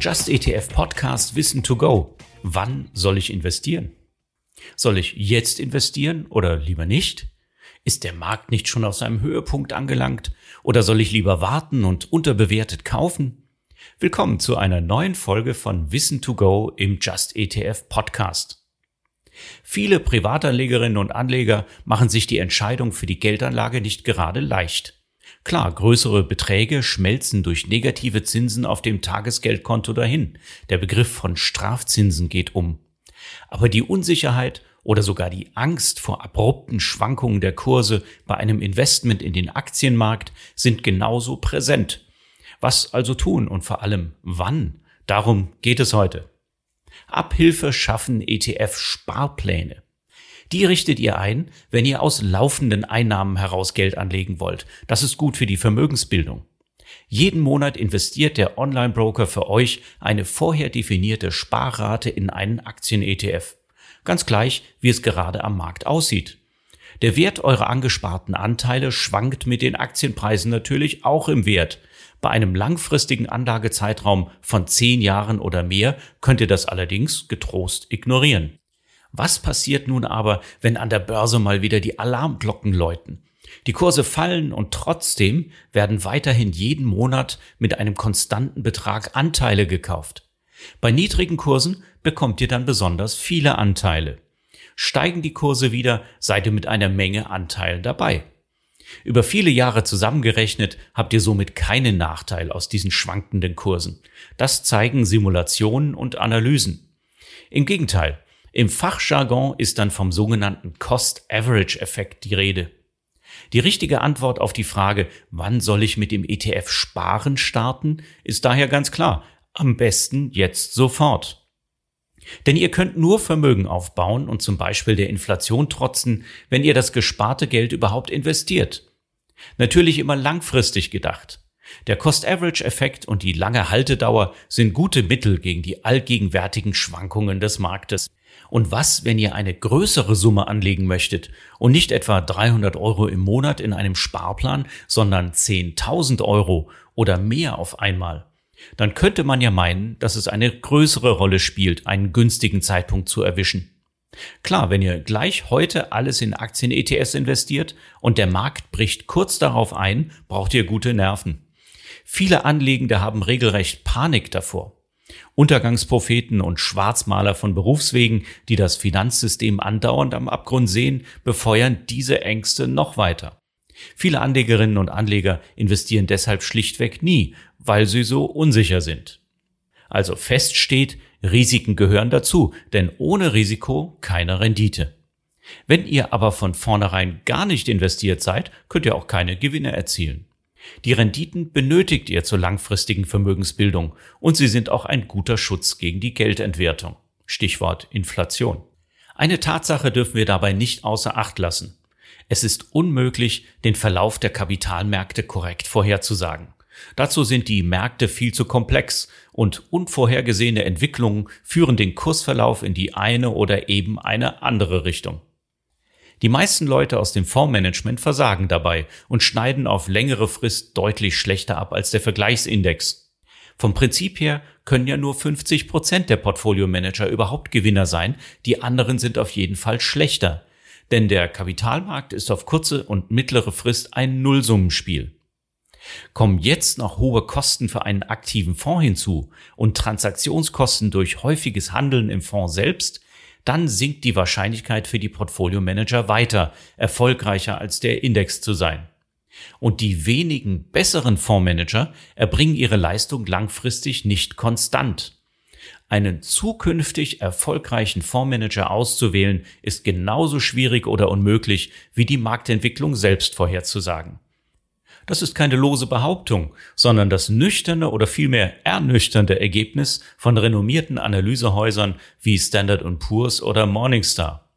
Just ETF Podcast Wissen to Go. Wann soll ich investieren? Soll ich jetzt investieren oder lieber nicht? Ist der Markt nicht schon auf seinem Höhepunkt angelangt oder soll ich lieber warten und unterbewertet kaufen? Willkommen zu einer neuen Folge von Wissen to Go im Just ETF Podcast. Viele Privatanlegerinnen und Anleger machen sich die Entscheidung für die Geldanlage nicht gerade leicht. Klar, größere Beträge schmelzen durch negative Zinsen auf dem Tagesgeldkonto dahin. Der Begriff von Strafzinsen geht um. Aber die Unsicherheit oder sogar die Angst vor abrupten Schwankungen der Kurse bei einem Investment in den Aktienmarkt sind genauso präsent. Was also tun und vor allem wann? Darum geht es heute. Abhilfe schaffen ETF-Sparpläne. Die richtet ihr ein, wenn ihr aus laufenden Einnahmen heraus Geld anlegen wollt. Das ist gut für die Vermögensbildung. Jeden Monat investiert der Online-Broker für euch eine vorher definierte Sparrate in einen Aktien-ETF. Ganz gleich, wie es gerade am Markt aussieht. Der Wert eurer angesparten Anteile schwankt mit den Aktienpreisen natürlich auch im Wert. Bei einem langfristigen Anlagezeitraum von zehn Jahren oder mehr könnt ihr das allerdings getrost ignorieren. Was passiert nun aber, wenn an der Börse mal wieder die Alarmglocken läuten? Die Kurse fallen und trotzdem werden weiterhin jeden Monat mit einem konstanten Betrag Anteile gekauft. Bei niedrigen Kursen bekommt ihr dann besonders viele Anteile. Steigen die Kurse wieder, seid ihr mit einer Menge Anteilen dabei. Über viele Jahre zusammengerechnet habt ihr somit keinen Nachteil aus diesen schwankenden Kursen. Das zeigen Simulationen und Analysen. Im Gegenteil, im Fachjargon ist dann vom sogenannten Cost-Average-Effekt die Rede. Die richtige Antwort auf die Frage, wann soll ich mit dem ETF sparen starten, ist daher ganz klar, am besten jetzt sofort. Denn ihr könnt nur Vermögen aufbauen und zum Beispiel der Inflation trotzen, wenn ihr das gesparte Geld überhaupt investiert. Natürlich immer langfristig gedacht. Der Cost-Average-Effekt und die lange Haltedauer sind gute Mittel gegen die allgegenwärtigen Schwankungen des Marktes. Und was, wenn ihr eine größere Summe anlegen möchtet und nicht etwa 300 Euro im Monat in einem Sparplan, sondern 10.000 Euro oder mehr auf einmal? Dann könnte man ja meinen, dass es eine größere Rolle spielt, einen günstigen Zeitpunkt zu erwischen. Klar, wenn ihr gleich heute alles in Aktien-ETS investiert und der Markt bricht kurz darauf ein, braucht ihr gute Nerven. Viele Anlegende haben regelrecht Panik davor. Untergangspropheten und Schwarzmaler von Berufswegen, die das Finanzsystem andauernd am Abgrund sehen, befeuern diese Ängste noch weiter. Viele Anlegerinnen und Anleger investieren deshalb schlichtweg nie, weil sie so unsicher sind. Also fest steht, Risiken gehören dazu, denn ohne Risiko keine Rendite. Wenn ihr aber von vornherein gar nicht investiert seid, könnt ihr auch keine Gewinne erzielen. Die Renditen benötigt ihr zur langfristigen Vermögensbildung und sie sind auch ein guter Schutz gegen die Geldentwertung. Stichwort Inflation. Eine Tatsache dürfen wir dabei nicht außer Acht lassen. Es ist unmöglich, den Verlauf der Kapitalmärkte korrekt vorherzusagen. Dazu sind die Märkte viel zu komplex und unvorhergesehene Entwicklungen führen den Kursverlauf in die eine oder eben eine andere Richtung. Die meisten Leute aus dem Fondsmanagement versagen dabei und schneiden auf längere Frist deutlich schlechter ab als der Vergleichsindex. Vom Prinzip her können ja nur 50 Prozent der Portfolio-Manager überhaupt Gewinner sein, die anderen sind auf jeden Fall schlechter. Denn der Kapitalmarkt ist auf kurze und mittlere Frist ein Nullsummenspiel. Kommen jetzt noch hohe Kosten für einen aktiven Fonds hinzu und Transaktionskosten durch häufiges Handeln im Fonds selbst, dann sinkt die Wahrscheinlichkeit für die Portfolio-Manager weiter, erfolgreicher als der Index zu sein. Und die wenigen besseren Fondsmanager erbringen ihre Leistung langfristig nicht konstant. Einen zukünftig erfolgreichen Fondsmanager auszuwählen, ist genauso schwierig oder unmöglich wie die Marktentwicklung selbst vorherzusagen. Das ist keine lose Behauptung, sondern das nüchterne oder vielmehr ernüchternde Ergebnis von renommierten Analysehäusern wie Standard Poor's oder Morningstar.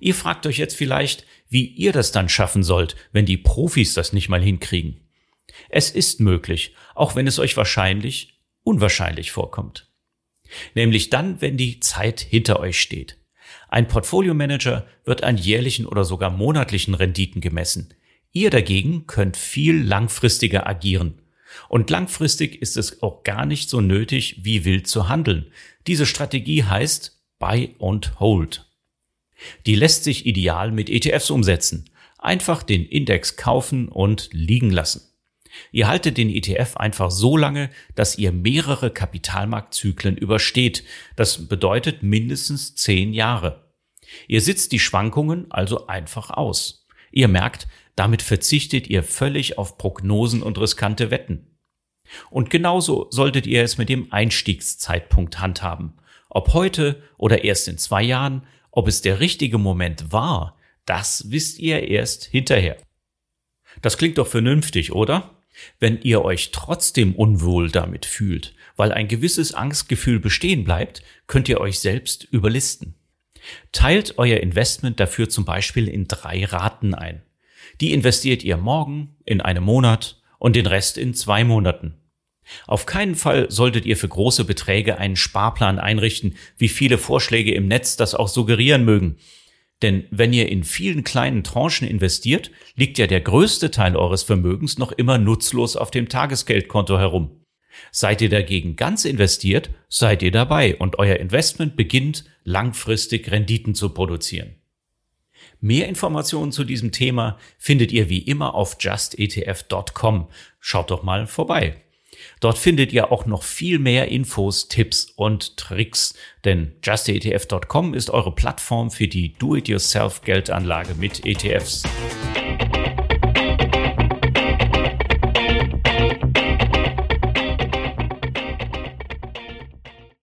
Ihr fragt euch jetzt vielleicht, wie ihr das dann schaffen sollt, wenn die Profis das nicht mal hinkriegen. Es ist möglich, auch wenn es euch wahrscheinlich unwahrscheinlich vorkommt. Nämlich dann, wenn die Zeit hinter euch steht. Ein Portfolio-Manager wird an jährlichen oder sogar monatlichen Renditen gemessen. Ihr dagegen könnt viel langfristiger agieren. Und langfristig ist es auch gar nicht so nötig, wie wild zu handeln. Diese Strategie heißt Buy and Hold. Die lässt sich ideal mit ETFs umsetzen. Einfach den Index kaufen und liegen lassen. Ihr haltet den ETF einfach so lange, dass ihr mehrere Kapitalmarktzyklen übersteht. Das bedeutet mindestens zehn Jahre. Ihr sitzt die Schwankungen also einfach aus. Ihr merkt, damit verzichtet ihr völlig auf Prognosen und riskante Wetten. Und genauso solltet ihr es mit dem Einstiegszeitpunkt handhaben. Ob heute oder erst in zwei Jahren, ob es der richtige Moment war, das wisst ihr erst hinterher. Das klingt doch vernünftig, oder? Wenn ihr euch trotzdem unwohl damit fühlt, weil ein gewisses Angstgefühl bestehen bleibt, könnt ihr euch selbst überlisten. Teilt euer Investment dafür zum Beispiel in drei Raten ein. Die investiert ihr morgen, in einem Monat und den Rest in zwei Monaten. Auf keinen Fall solltet ihr für große Beträge einen Sparplan einrichten, wie viele Vorschläge im Netz das auch suggerieren mögen. Denn wenn ihr in vielen kleinen Tranchen investiert, liegt ja der größte Teil eures Vermögens noch immer nutzlos auf dem Tagesgeldkonto herum. Seid ihr dagegen ganz investiert, seid ihr dabei und euer Investment beginnt langfristig Renditen zu produzieren. Mehr Informationen zu diesem Thema findet ihr wie immer auf justetf.com. Schaut doch mal vorbei. Dort findet ihr auch noch viel mehr Infos, Tipps und Tricks, denn justetf.com ist eure Plattform für die Do-it-yourself Geldanlage mit ETFs.